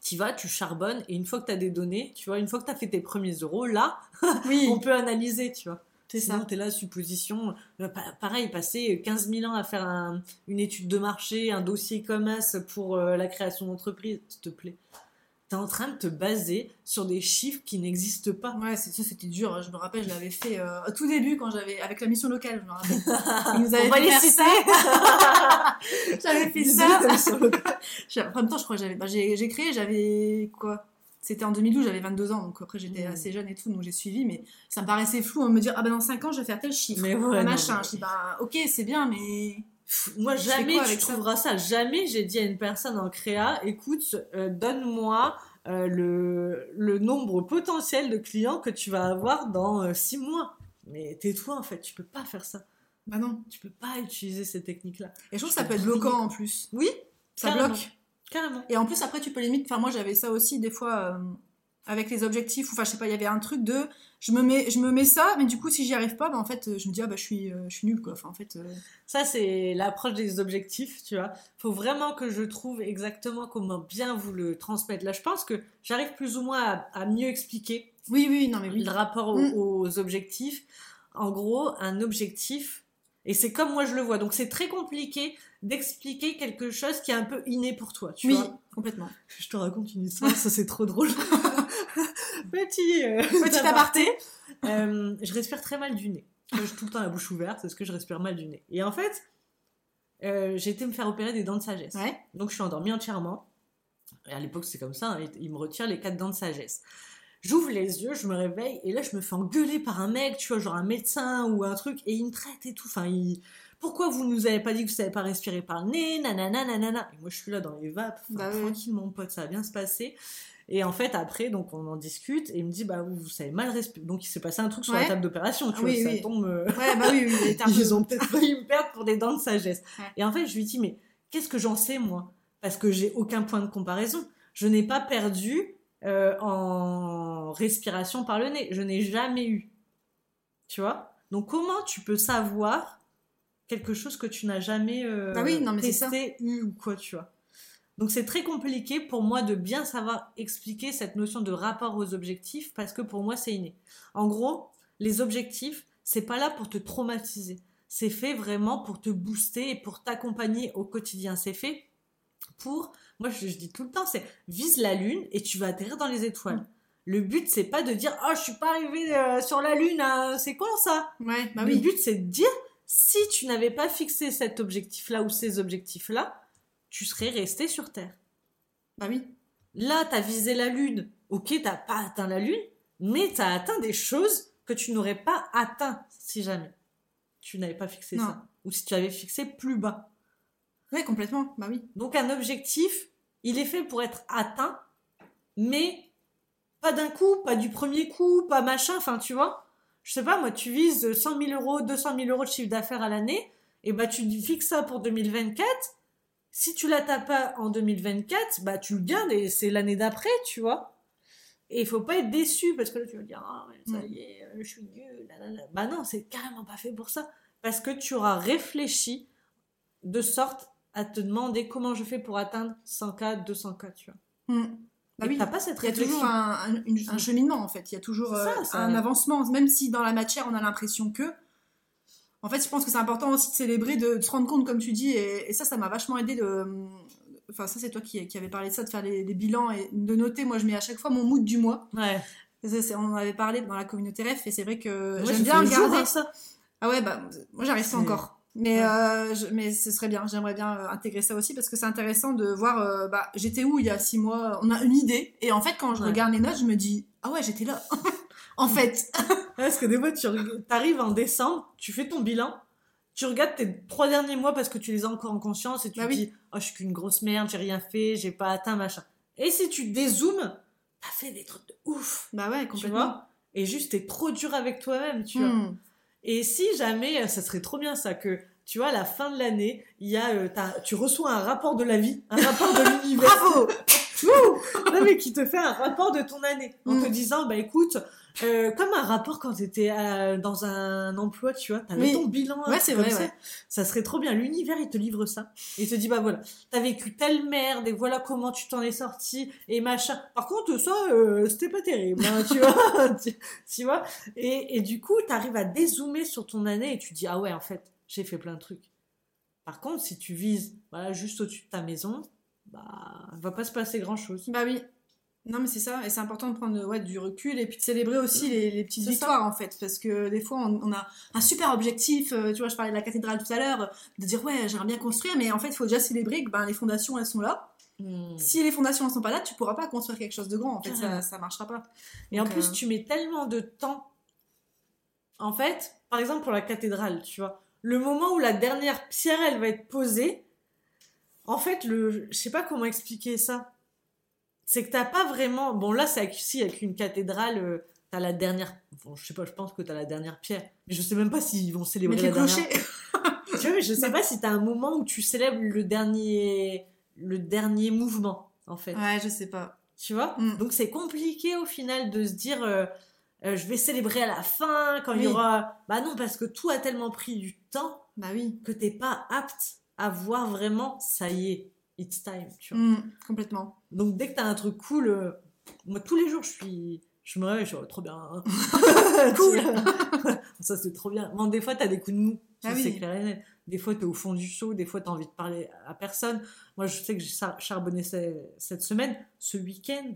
Tu vas, tu charbonnes et une fois que tu as des données, tu vois, une fois que tu as fait tes premiers euros, là, Oui, on peut analyser, tu vois. c'est ça. t'es là, supposition. euh, pa- pareil, passer 15 000 ans à faire un- une étude de marché, un dossier commerce pour euh, la création d'entreprise, s'il te plaît. T'es en train de te baser sur des chiffres qui n'existent pas. Ouais, c'est- ça c'était dur. Je me rappelle, je l'avais fait euh, au tout début quand j'avais avec la mission locale. Je me rappelle. Ils nous avaient On va les citer. J'avais fait ça. En même temps, je crois que j'avais. Bah, j'ai j'ai créé, j'avais quoi? C'était en 2012, j'avais 22 ans, donc après j'étais Mm. assez jeune et tout, donc j'ai suivi, mais ça me paraissait flou de me dire ah ben dans 5 ans je vais faire tel chiffre, Mais ouais, non, machin. mais- Je dis bah ok c'est bien, mais Moi, jamais quoi tu ça trouveras ça. Jamais j'ai dit à une personne en créa, écoute, euh, donne-moi euh, le, le nombre potentiel de clients que tu vas avoir dans 6 mois. Mais tais-toi, en fait, tu peux pas faire ça. bah non. Tu peux pas utiliser ces techniques-là. Et je trouve que ça peut être bloquant en plus. Oui, Ça Carrément. bloque. carrément. Et en plus après tu peux limite. Enfin moi j'avais ça aussi des fois euh, avec les objectifs. ou Enfin je sais pas, il y avait un truc de je me mets je me mets ça, mais du coup si j'y arrive pas, bah en fait je me dis ah bah je suis euh, je suis nulle quoi. Enfin en fait. euh, Ça, c'est l'approche des objectifs, tu vois. Faut vraiment que je trouve exactement comment bien vous le transmettre. Là, je pense que j'arrive plus ou moins à, à mieux expliquer Oui oui non mais oui. le rapport Mm. aux objectifs. En gros, un objectif, et c'est comme moi je le vois, donc c'est très compliqué d'expliquer quelque chose qui est un peu inné pour toi, tu oui vois. complètement. Je te raconte une histoire, ça c'est trop drôle. petit, euh, Petit aparté. Euh, je respire très mal du nez. J'ai tout le temps la bouche ouverte, c'est ce que je respire mal du nez. Et en fait, euh, j'ai été me faire opérer des dents de sagesse. Ouais. Donc je suis endormie entièrement. Et à l'époque, c'est comme ça, hein, il me retire les quatre dents de sagesse. J'ouvre les yeux, je me réveille, et là, je me fais engueuler par un mec, tu vois, genre un médecin ou un truc, et il me traite et tout. Enfin, il... Pourquoi vous nous avez pas dit que vous savez pas respirer par le nez? Nanana, nanana. Et moi, je suis là dans les vapes, enfin, Bah ouais. tranquille, mon pote, ça va bien se passer. Et en fait, après, donc on en discute, et il me dit, bah, vous, vous savez mal respirer. Donc il s'est passé un truc sur la table d'opération, tu Ah vois, oui, ça oui. tombe. euh, Ouais, bah oui, oui. il était un peu- ils ont peut-être failli me perdre pour des dents de sagesse. Ouais. Et en fait, je lui dis, mais qu'est-ce que j'en sais, moi? Parce que j'ai aucun point de comparaison. Je n'ai pas perdu euh, en respiration par le nez. Je n'ai jamais eu. Tu vois? Donc, comment tu peux savoir quelque chose que tu n'as jamais euh, Bah oui, non, mais c'est ça. testé, eu ou quoi, tu vois? Donc c'est très compliqué pour moi de bien savoir expliquer cette notion de rapport aux objectifs parce que pour moi c'est inné. En gros, les objectifs, c'est pas là pour te traumatiser. C'est fait vraiment pour te booster et pour t'accompagner au quotidien. C'est fait pour, moi je, je dis tout le temps, c'est vise la lune et tu vas atterrir dans les étoiles. Mm. Le but c'est pas de dire oh je suis pas arrivé euh, sur la lune, hein, c'est con ça. Ouais, bah Le oui. but, c'est de dire, si tu n'avais pas fixé cet objectif-là ou ces objectifs-là, tu serais resté sur Terre. Bah oui. Là, tu as visé la Lune. Ok, t'as pas atteint la Lune, mais tu as atteint des choses que tu n'aurais pas atteint si jamais tu n'avais pas fixé Non. ça. Ou si tu avais fixé plus bas. Ouais, complètement. Bah oui. Donc un objectif, il est fait pour être atteint, mais pas d'un coup, pas du premier coup, pas machin, enfin tu vois. Je sais pas, moi tu vises 100 000 euros, 200 000 euros de chiffre d'affaires à l'année, et bah tu fixes ça pour 2024. Si tu l'atteins pas en 2024, bah tu le gardes et c'est l'année d'après, tu vois. Et il faut pas être déçu parce que là tu vas dire ah ça y est, euh, je suis nul. Bah non, c'est carrément pas fait pour ça parce que tu auras réfléchi de sorte à te demander comment je fais pour atteindre 100K, 200K, tu vois. Hmm. Bah oui. t'as pas cette Il y a réflexion. toujours un, un- une- un cheminement en fait. Il y a toujours ça, euh, ça. un avancement, même si dans la matière on a l'impression que. En fait, je pense que c'est important aussi de célébrer, de, de se rendre compte, comme tu dis, et, et ça, ça m'a vachement aidé de. Enfin, ça, c'est toi qui, qui avais parlé de ça, de faire les, les bilans et de noter. Moi, je mets à chaque fois mon mood du mois. Ouais. On en avait parlé dans la communauté REF, et c'est vrai que j'aime bien jour, regarder. hein, ça. Ah ouais, bah, moi, j'arrive pas encore. Mais, Ouais. euh, je- mais ce serait bien, j'aimerais bien euh, intégrer ça aussi parce que c'est intéressant de voir, euh, bah, j'étais où il y a six mois, on a une idée, et en fait, quand je Ouais. regarde les notes, je me dis, ah ouais, j'étais là. en fait. Parce que des fois, tu arrives en décembre, tu fais ton bilan, tu regardes tes trois derniers mois parce que tu les as encore en conscience et tu Bah te oui. dis, oh, je suis qu'une grosse merde, j'ai rien fait, j'ai pas atteint, machin. Et si tu dézoomes, t'as fait des trucs de ouf, Bah ouais, tu complètement. vois? Et juste, t'es trop dur avec toi-même, tu vois. Hmm. Et si jamais, ça serait trop bien ça, que tu vois, à la fin de l'année, il y a, euh, tu reçois un rapport de la vie, un rapport de l'univers. Bravo non, mais qui te fait un rapport de ton année en Mm. te disant, bah écoute, euh, comme un rapport quand tu étais dans un emploi, tu vois, t'avais Oui. ton bilan. Ouais, c'est vrai, ça. ouais. Ça serait trop bien. L'univers, il te livre ça. Il te dit, bah voilà, t'as vécu telle merde et voilà comment tu t'en es sorti et machin. Par contre, ça, euh, c'était pas terrible, hein, tu vois. tu, tu vois et, et du coup, t'arrives à dézoomer sur ton année et tu dis, ah ouais, en fait, j'ai fait plein de trucs. Par contre, si tu vises voilà, juste au-dessus de ta maison, bah, va pas se passer grand-chose. Bah oui. Non, mais c'est ça, et c'est important de prendre ouais, du recul et puis de célébrer aussi les, les petites ça. victoires en fait, parce que des fois on, on a un super objectif, euh, tu vois, je parlais de la cathédrale tout à l'heure, de dire ouais, j'aimerais bien construire, mais en fait il faut déjà célébrer que ben, les fondations elles sont là. Hmm. Si les fondations elles sont pas là, tu pourras pas construire quelque chose de grand, en fait, ça, ça marchera pas. Et en plus, euh, tu mets tellement de temps. En fait, par exemple, pour la cathédrale, tu vois, le moment où la dernière pierre, elle va être posée, en fait, le, je sais pas comment expliquer ça. C'est que t'as pas vraiment. Bon, là, c'est avec, si, avec une cathédrale, euh, t'as la dernière. Bon, je sais pas, je pense que t'as la dernière pierre. Mais je sais même pas s'ils vont célébrer la les dernière. Tu vois, je sais pas si t'as un moment où tu célèbres le dernier, le dernier mouvement, en fait. Ouais, je sais pas. Tu vois? Mm. Donc c'est compliqué au final de se dire euh, euh, je vais célébrer à la fin quand il y aura. Bah non, parce que tout a tellement pris du temps Bah oui. que t'es pas apte à voir vraiment ça y est, it's time. Tu vois Mm, complètement. Donc dès que t'as un truc cool, euh, moi tous les jours je suis. Je me réveille, je suis oh, trop bien. hein. Cool. ça c'est trop bien. Bon, des fois t'as des coups de mou, ça, Ah oui. c'est clair et net. Des fois t'es au fond du seau, des fois t'as envie de parler à personne. Moi je sais que j'ai char- charbonné ce- cette semaine, ce week-end.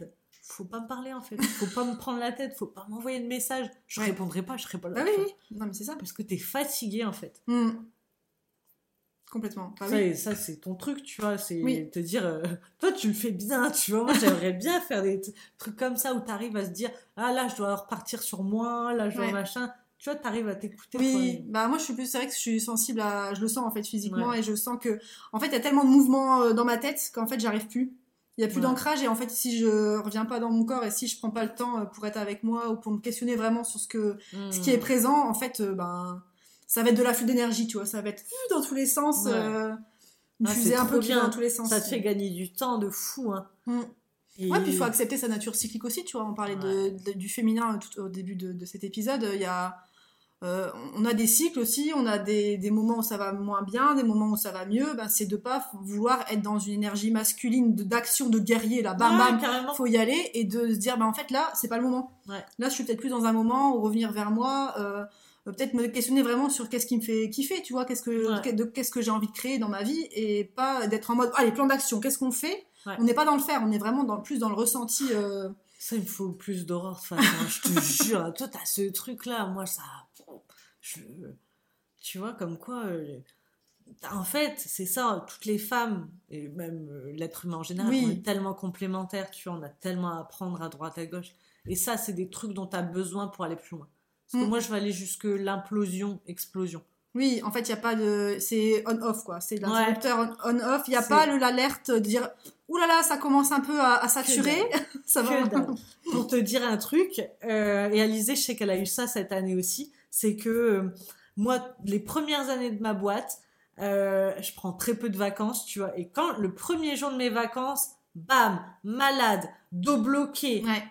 faut pas me parler en fait. Faut pas me prendre la tête, faut pas m'envoyer de message. Je Ouais. répondrai pas, je serai pas là. Tu oui, oui. Non, mais c'est ça. Parce que t'es fatigué en fait. Hmm. Complètement. Bah ça, oui. et ça, c'est ton truc, tu vois. C'est Oui. te dire, euh, toi, tu le fais bien, tu vois. Moi, j'aimerais bien faire des trucs comme ça où t'arrives à se dire, ah là, je dois repartir sur moi, là, je dois Ouais. machin. Tu vois, t'arrives à t'écouter. Oui, bah moi je suis plus, c'est vrai que je suis sensible à, je le sens en fait physiquement Ouais. et je sens que, en fait, il y a tellement de mouvements euh, dans ma tête qu'en fait j'arrive plus. Il y a plus Ouais. d'ancrage et en fait si je reviens pas dans mon corps et si je prends pas le temps euh, pour être avec moi ou pour me questionner vraiment sur ce que, ce qui est Hmm. présent, en fait, ben ça va être de la flux d'énergie, tu vois, ça va être euh, dans tous les sens, Ouais. euh, Ah, un peu bien. dans tous les sens. Ça te fait gagner du temps de fou, hein. Mm. Et- Ouais, puis il faut accepter sa nature cyclique aussi, tu vois. On parlait de- de- du féminin tout au début de, de cet épisode. Il y a, euh, on a des cycles aussi, on a des, des moments où ça va moins bien, des moments où ça va mieux. Ben, c'est de pas vouloir être dans une énergie masculine d'action, de guerrier, là, bam Ouais, bam, carrément. faut y aller, et de se dire, ben, en fait, là, c'est pas le moment. Ouais. Là, je suis peut-être plus dans un moment où revenir vers moi, euh, euh, peut-être me questionner vraiment sur qu'est-ce qui me fait kiffer, tu vois, qu'est-ce que, Ouais. qu'est-ce que j'ai envie de créer dans ma vie, et pas d'être en mode, allez, plan d'action, qu'est-ce qu'on fait? Ouais. On n'est pas dans le faire, on est vraiment dans, plus dans le ressenti. euh, Ça, il me faut plus d'horreur je te jure. Toi, t'as ce truc-là, moi, ça. Je... Tu vois, comme quoi. euh, En fait, c'est ça, toutes les femmes, et même euh, l'être humain en général, Oui. on est tellement complémentaires, tu vois, on a tellement à apprendre à droite, à gauche. Et ça, c'est des trucs dont tu as besoin pour aller plus loin. Parce que Mm. moi, je vais aller jusque l'implosion, explosion. Oui, en fait, il n'y a pas de. C'est on-off, quoi. C'est l'interrupteur on-off. Il n'y a pas le- l'alerte de dire Ouh là là, ça commence un peu à, à saturer. ça va. Pour te dire un truc, euh, et Alizé, je sais qu'elle a eu ça cette année aussi, c'est que euh, moi, les premières années de ma boîte, euh, je prends très peu de vacances, tu vois, et quand le premier jour de mes vacances, bam, malade, dos bloqué, Ouais.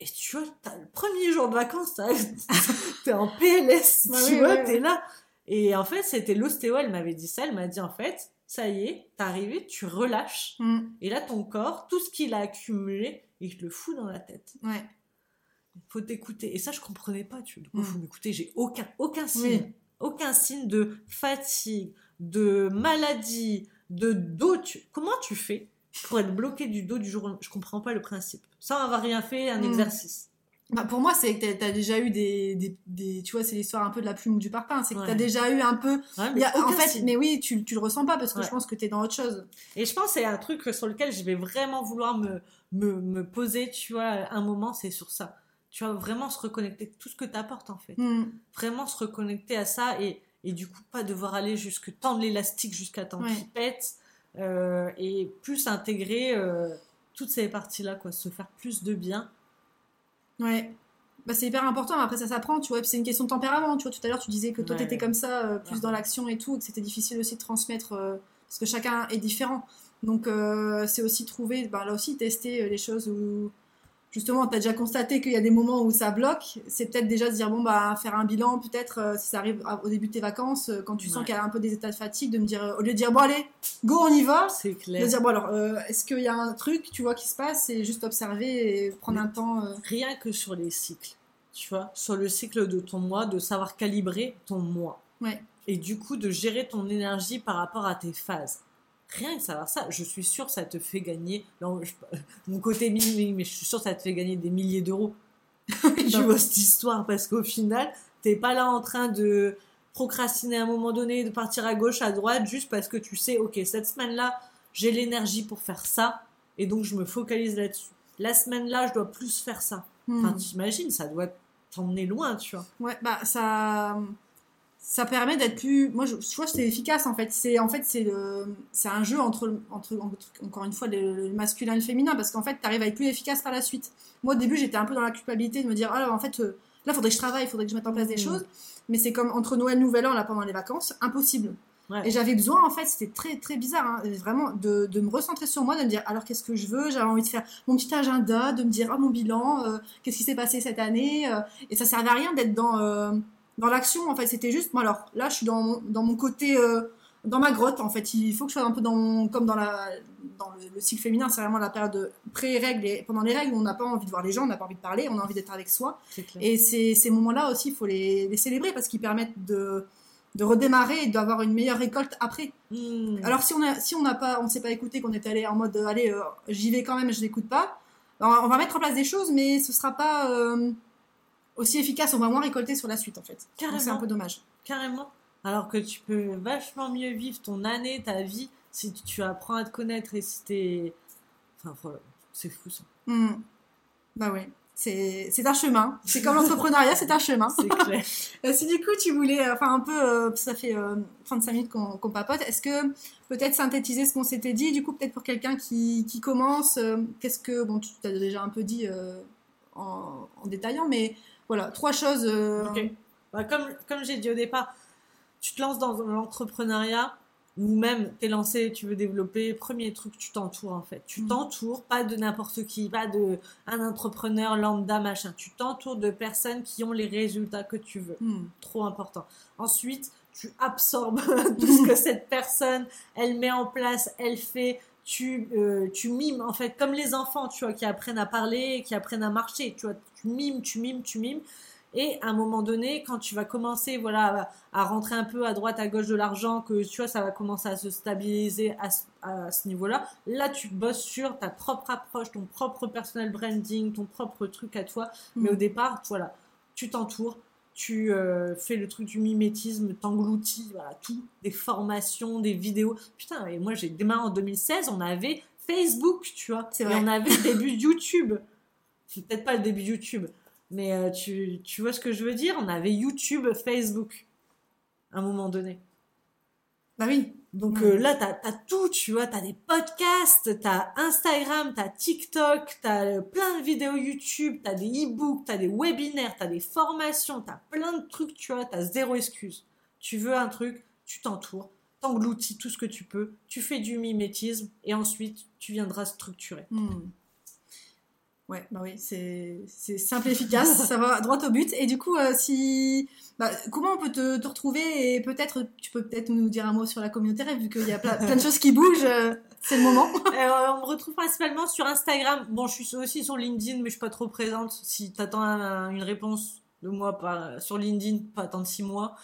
Et tu vois, le premier jour de vacances, t'es en PLS, Bah tu oui, vois, ouais, t'es là. Et en fait, c'était l'ostéo, elle m'avait dit ça, elle m'a dit en fait, ça y est, t'es arrivé, tu relâches. Mm. Et là, ton corps, tout ce qu'il a accumulé, il te le fout dans la tête. Ouais. Il faut t'écouter. Et ça, je comprenais pas. Tu vois. Mm. il faut m'écouter. J'ai aucun, aucun signe. Oui. Aucun signe de fatigue, de maladie, de dos. Tu- Comment tu fais pour être bloqué du dos du jour au lendemain Je comprends pas le principe. Sans avoir rien fait, un Mm. exercice. Bah, pour moi, c'est que tu as déjà eu des, des, des- Tu vois, c'est l'histoire un peu de la plume ou du parpaing. C'est que Ouais. tu as déjà eu un peu. Ouais, mais y a- en fait, signe. mais oui, tu, tu le ressens pas parce que Ouais. je pense que tu es dans autre chose. Et je pense que c'est un truc sur lequel je vais vraiment vouloir me, me, me poser, tu vois, un moment, c'est sur ça. Tu vois, vraiment se reconnecter, tout ce que tu apportes en fait. Mm. Vraiment se reconnecter à ça et, et du coup pas devoir aller jusque tendre l'élastique jusqu'à temps qu'il pète euh, et plus intégrer euh, toutes ces parties-là, quoi, se faire plus de bien. Ouais. Bah, c'est hyper important, après ça s'apprend, tu vois. C'est une question de tempérament, tu vois. Tout à l'heure, tu disais que toi, Ouais. t'étais comme ça, euh, plus Ouais. dans l'action et tout, et que c'était difficile aussi de transmettre, parce que chacun est différent. Donc, c'est aussi trouver, bah, là aussi, tester les choses où, justement, t'as déjà constaté qu'il y a des moments où ça bloque. C'est peut-être déjà se dire, bon, bah, faire un bilan, peut-être, euh, si ça arrive à- au début de tes vacances, euh, quand tu sens qu'il y a un peu des états de fatigue, de me dire, euh, au lieu de dire, bon, allez, go, on y va, C'est de clair. dire, bon, alors, est-ce qu'il y a un truc, tu vois, qui se passe, et juste observer et prendre Mais- un temps. Rien que sur les cycles, tu vois, sur le cycle de ton mois, de savoir calibrer ton mois. Ouais. Et du coup, de gérer ton énergie par rapport à tes phases. Rien que savoir ça, je suis sûre que ça te fait gagner. non, je- mon côté mini, mais je suis sûre que ça te fait gagner des milliers d'euros. tu vois cette histoire parce qu'au final, t'es pas là en train de procrastiner à un moment donné, de partir à gauche, à droite, juste parce que tu sais, ok, cette semaine-là, j'ai l'énergie pour faire ça, et donc je me focalise là-dessus. La semaine-là, je dois plus faire ça. hmm. Enfin, t'imagines, ça doit t'emmener loin, tu vois. Ouais, bah ça, ça permet d'être plus. Moi, je, je trouve que c'est efficace en fait. C'est en fait c'est le, c'est un jeu entre, entre encore une fois le, le masculin et le féminin parce qu'en fait, t'arrives à être plus efficace par la suite. Moi, au début, j'étais un peu dans la culpabilité de me dire, ah, en fait, euh, là, faudrait que je travaille, faudrait que je mette en place des Mhm. choses. Mais c'est comme entre Noël, Nouvel An, là, pendant les vacances, impossible. Ouais. Et j'avais besoin, en fait, c'était très très bizarre, hein, vraiment, de, de me recentrer sur moi, de me dire alors qu'est-ce que je veux? J'avais envie de faire mon petit agenda, de me dire ah mon bilan, euh, qu'est-ce qui s'est passé cette année. euh, et ça servait à rien d'être dans, euh, dans l'action, en fait. C'était juste, moi alors là, je suis dans mon, dans mon côté, euh, dans ma grotte, en fait. Il faut que je sois un peu dans mon, comme dans, la, dans le, le cycle féminin, c'est vraiment la période de pré-règles et pendant les règles, on n'a pas envie de voir les gens, on n'a pas envie de parler, on a envie d'être avec soi. Et ces, ces moments-là aussi, il faut les, les célébrer parce qu'ils permettent de, de redémarrer et d'avoir une meilleure récolte après. Hmm. Alors si on a, si on n'a pas, on s'est pas écouté, qu'on est allé en mode, euh, allez, euh, j'y vais quand même, je l'écoute pas. on va mettre en place des choses, mais ce sera pas euh, aussi efficace. On va moins récolter sur la suite, en fait. C'est un peu dommage. Carrément. Alors que tu peux vachement mieux vivre ton année, ta vie, si tu apprends à te connaître et si t'es. Enfin, c'est fou ça. Hmm. Bah oui c'est un chemin. C'est comme l'entrepreneuriat, c'est un chemin. C'est clair. Euh, si du coup tu voulais, euh, enfin un peu, euh, ça fait 35 minutes qu'on papote, est-ce que peut-être synthétiser ce qu'on s'était dit, du coup peut-être pour quelqu'un qui, qui, commence, qu'est-ce que, bon tu t'as déjà un peu dit en, en, détaillant, mais voilà, trois choses. Ok. Bah, comme comme j'ai dit au départ, tu te lances dans l'entrepreneuriat, ou même t'es lancé, tu veux développer, premier truc, tu t'entoures en fait. Tu mm. t'entoures, pas de n'importe qui, pas de un entrepreneur lambda machin. Tu t'entoures de personnes qui ont les résultats que tu veux. Mm. Trop important. Ensuite, tu absorbes tout ce que cette personne, elle met en place, elle fait. Tu, euh, tu mimes en fait comme les enfants, tu vois, qui apprennent à parler, qui apprennent à marcher. Tu vois, tu mimes, tu mimes, tu mimes. Et à un moment donné, quand tu vas commencer voilà, à rentrer un peu à droite, à gauche de l'argent, que tu vois, ça va commencer à se stabiliser à, ce niveau-là, là, tu bosses sur ta propre approche, ton propre personal branding, ton propre truc à toi. Mais mm. au départ, voilà, tu t'entoures, tu euh, fais le truc du mimétisme, t'engloutis, voilà, tout, des formations, des vidéos. Putain, et moi, j'ai démarré en 2016, on avait Facebook, tu vois. Et on avait le début YouTube. C'est peut-être pas le début YouTube, mais euh, tu, tu, vois ce que je veux dire? On avait YouTube, Facebook, à un moment donné. Bah oui. Donc euh, là, t'as as tout, tu vois, t'as des podcasts, t'as Instagram, t'as TikTok, t'as euh, plein de vidéos YouTube, t'as des e-books, t'as des webinaires, t'as des formations, t'as plein de trucs, tu vois, t'as zéro excuse. Tu veux un truc, tu t'entoures, t'engloutis tout ce que tu peux, tu fais du mimétisme et ensuite tu viendras structurer. Hmm. Ouais, bah oui, c'est simple et efficace, ça va droit au but. Et du coup, euh, si, bah, comment on peut te, te retrouver et peut-être, tu peux peut-être nous dire un mot sur la communauté vu qu'il y a plein, de choses qui bougent. Euh, c'est le moment. Euh, on me retrouve principalement sur Instagram. Bon, je suis aussi sur LinkedIn, mais je suis pas trop présente. Si tu attends une réponse de moi sur LinkedIn, pas attendre six mois.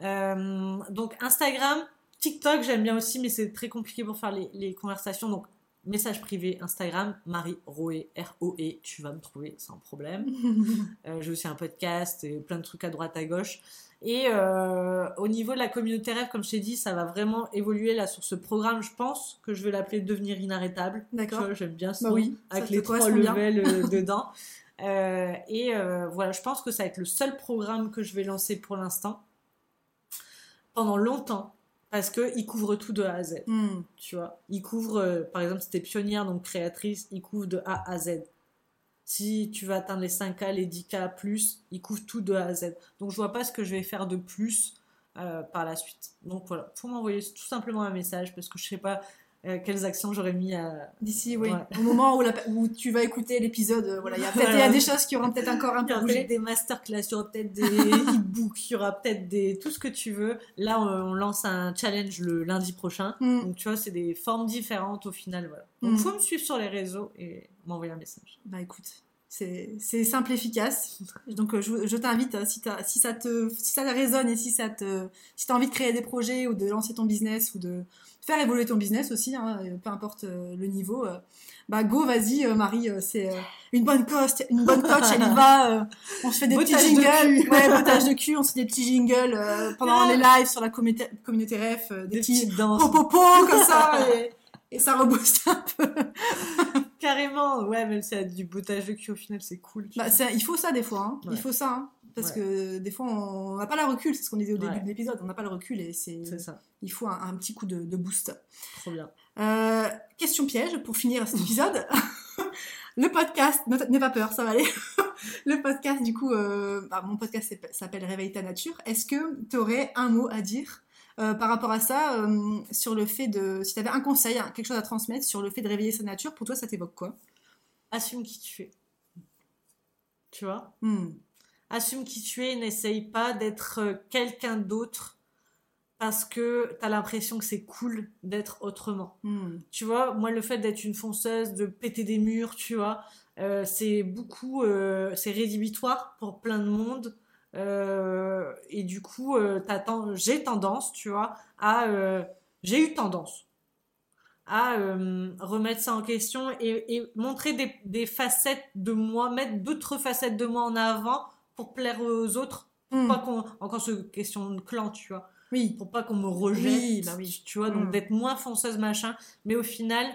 donc Instagram, TikTok, j'aime bien aussi, mais c'est très compliqué pour faire les, les conversations. Donc message privé Instagram, Marie Roé, R-O-E, tu vas me trouver sans problème. euh, J'ai aussi un podcast et plein de trucs à droite à gauche. Et euh, au niveau de la communauté rêve, comme je t'ai dit, ça va vraiment évoluer là sur ce programme. Je pense que je vais l'appeler Devenir inarrêtable. D'accord. J'aime bien ça, bah oui, avec les trois levels euh, dedans. Euh, et voilà, je pense que ça va être le seul programme que je vais lancer pour l'instant. Pendant longtemps, parce qu'il couvre tout de A à Z. Hmm. Tu vois, il couvre, euh, par exemple, si tu es pionnière, donc créatrice, il couvre de A à Z. Si tu vas atteindre les 5K, les 10K plus, il couvre tout de A à Z. Donc je vois pas ce que je vais faire de plus euh, par la suite. Donc voilà, faut m'envoyer tout simplement un message parce que je sais pas euh, quelles actions j'aurais mis à... D'ici, oui. Au moment où, où, tu vas écouter l'épisode, euh, voilà, il y a des choses qui auront peut-être encore un peu bougé. des masterclass, il y aura peut-être des e-books, il y aura peut-être des... tout ce que tu veux. Là, on, lance un challenge le lundi prochain. Mm. Donc, tu vois, c'est des formes différentes au final, voilà. Donc, mm. faut me suivre sur les réseaux et m'envoyer un message. Bah, écoute, c'est simple, efficace. Donc, euh, je, je t'invite, si, si, ça te, si ça résonne et si ça te, si as envie de créer des projets ou de lancer ton business ou de faire évoluer ton business aussi, hein, peu importe euh, le niveau. Euh, bah go, vas-y, euh, Marie, c'est une bonne coach, une bonne coach, elle y va. on se fait des petits jingles, ouais, botage de cul, on se fait des petits jingles pendant les lives sur la communauté, communauté ref, des, petits danses, popopo comme ça, et, ça rebooste un peu. Carrément, ouais, même si c'est du botage de cul au final, c'est cool. Bah, il faut ça des fois, hein. il faut ça. Hein. Parce que des fois, on n'a pas la recul, c'est ce qu'on disait au début de l'épisode, on n'a pas le recul et c'est ça. Il faut un, petit coup de, boost. Trop bien. Euh, question piège pour finir cet épisode. le podcast, n'aie pas peur, ça va aller. le podcast, du coup, euh, bah, mon podcast s'appelle Réveille ta nature. Est-ce que tu aurais un mot à dire euh, par rapport à ça, sur le fait de. Si tu avais un conseil, quelque chose à transmettre sur le fait de réveiller sa nature, pour toi, ça t'évoque quoi? Assume qui tu es. Tu vois? Hmm assume qui tu es, n'essaye pas d'être euh, quelqu'un d'autre parce que tu as l'impression que c'est cool d'être autrement. Hmm. Tu vois, moi le fait d'être une fonceuse, de péter des murs, tu vois, euh, c'est beaucoup, euh, c'est rédhibitoire pour plein de monde. et du coup, j'ai tendance, tu vois, à, j'ai eu tendance à remettre ça en question et, et montrer des, des facettes de moi, mettre d'autres facettes de moi en avant pour plaire aux autres. Pour Mm. pas qu'on, encore ce question de clan, tu vois. Oui. Pour pas qu'on me rejette. Oui, bah oui. Tu vois, donc Mm. d'être moins fonceuse, machin. Mais au final,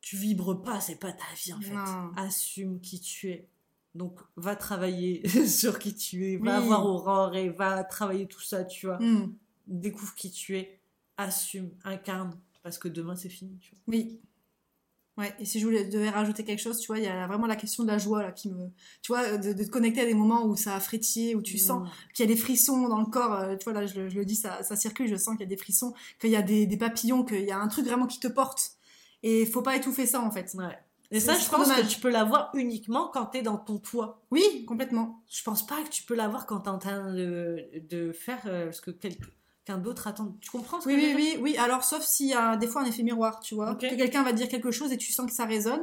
tu vibres pas, c'est pas ta vie en fait. Non. Assume qui tu es. Donc va travailler sur qui tu es, va Oui. voir Aurore et va travailler tout ça, tu vois. Mm. Découvre qui tu es, assume, incarne, parce que demain c'est fini, tu vois. Oui. Ouais, et si je voulais, devais rajouter quelque chose, tu vois, il y a vraiment la question de la joie là qui me. Tu vois, de, de te connecter à des moments où ça a frétillé, où tu sens qu'il y a des frissons dans le corps. euh, tu vois, là, je, le- je le dis, ça, ça circule, je sens qu'il y a des frissons, qu'il y a des, des papillons, qu'il y a un truc vraiment qui te porte. Et faut pas étouffer ça en fait. Ouais. Et ça, je pense que tu peux l'avoir uniquement quand t'es dans ton toit. Oui, complètement. Je pense pas que tu peux l'avoir quand t'es en train de, de faire euh, ce que quelqu'un d'autre attend. Tu comprends ce Oui, que oui, oui, oui. Alors, sauf s'il y a des fois un effet miroir, tu vois. Que quelqu'un va dire quelque chose et tu sens que ça résonne.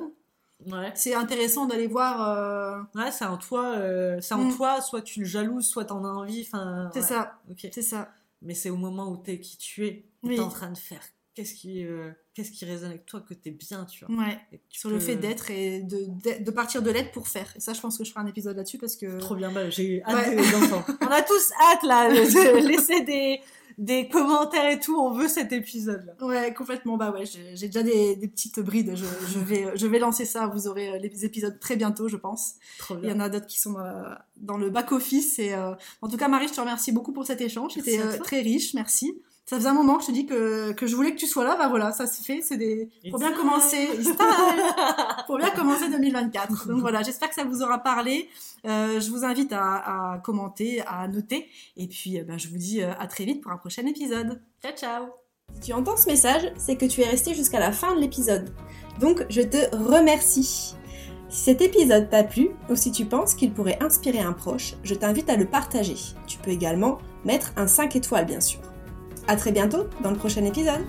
Ouais. C'est intéressant d'aller voir. euh, Ouais, c'est en toi, euh, c'est en Mm. toi, soit tu le jalouses, soit t'en as envie, enfin. C'est ouais, ça, Ok. c'est ça. Mais c'est au moment où t'es qui tu es, Oui. t'es en train de faire. Qu'est-ce qui, euh, qu'est-ce qui résonne avec toi, que t'es bien, tu vois. Ouais. Tu Sur le fait d'être et de, de, partir de l'être pour faire. Et ça, je pense que je ferai un épisode là-dessus parce que. Trop bien, bah, j'ai hâte Ouais. de l'entendre. On a tous hâte là de laisser des, des commentaires et tout. On veut cet épisode là. Ouais, complètement. Bah ouais, j'ai déjà des, des petites brides. Je, je, vais, je vais lancer ça. Vous aurez euh, les épisodes très bientôt, je pense. Trop Il y en a d'autres qui sont euh, dans le back-office. Et, euh, En tout cas, Marie, je te remercie beaucoup pour cet échange. C'était très riche. Merci. Ça faisait un moment que je te dis que, que je voulais que tu sois là. Bah voilà, ça se fait. C'est des... Pour bien commencer. pour bien commencer 2024. Donc voilà, j'espère que ça vous aura parlé. Euh, je vous invite à, à commenter, à noter. Et puis, ben, je vous dis euh, à très vite pour un prochain épisode. Ciao, ciao. Si tu entends ce message, c'est que tu es resté jusqu'à la fin de l'épisode. Donc, je te remercie. Si cet épisode t'a plu ou si tu penses qu'il pourrait inspirer un proche, je t'invite à le partager. Tu peux également mettre un 5 étoiles, bien sûr. À très bientôt dans le prochain épisode.